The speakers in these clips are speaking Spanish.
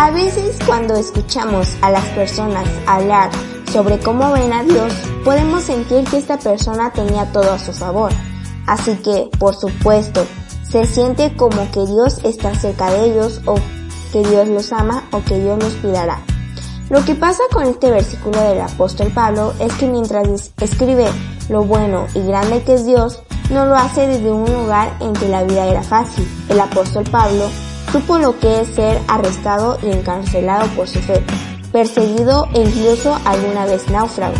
A veces cuando escuchamos a las personas hablar sobre cómo ven a Dios, podemos sentir que esta persona tenía todo a su favor. Así que, por supuesto, se siente como que Dios está cerca de ellos o que Dios los ama o que Dios los cuidará. Lo que pasa con este versículo del apóstol Pablo es que mientras escribe lo bueno y grande que es Dios, no lo hace desde un lugar en que la vida era fácil. El apóstol Pablo supo lo que es ser arrestado y encarcelado por su fe, perseguido e incluso alguna vez náufrago.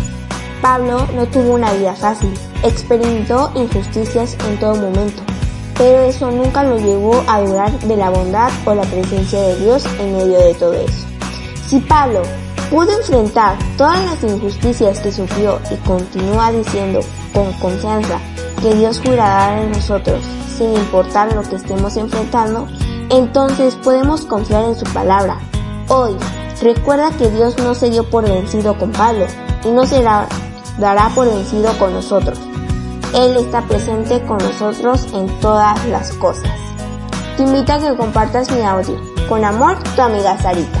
Pablo no tuvo una vida fácil, experimentó injusticias en todo momento, pero eso nunca lo llevó a dudar de la bondad o la presencia de Dios en medio de todo eso. Si Pablo pudo enfrentar todas las injusticias que sufrió y continúa diciendo con confianza que Dios cuidará de nosotros sin importar lo que estemos enfrentando, entonces podemos confiar en su palabra. Hoy, recuerda que Dios no se dio por vencido con Pablo y no se dará por vencido con nosotros. Él está presente con nosotros en todas las cosas. Te invito a que compartas mi audio. Con amor, tu amiga Sarita.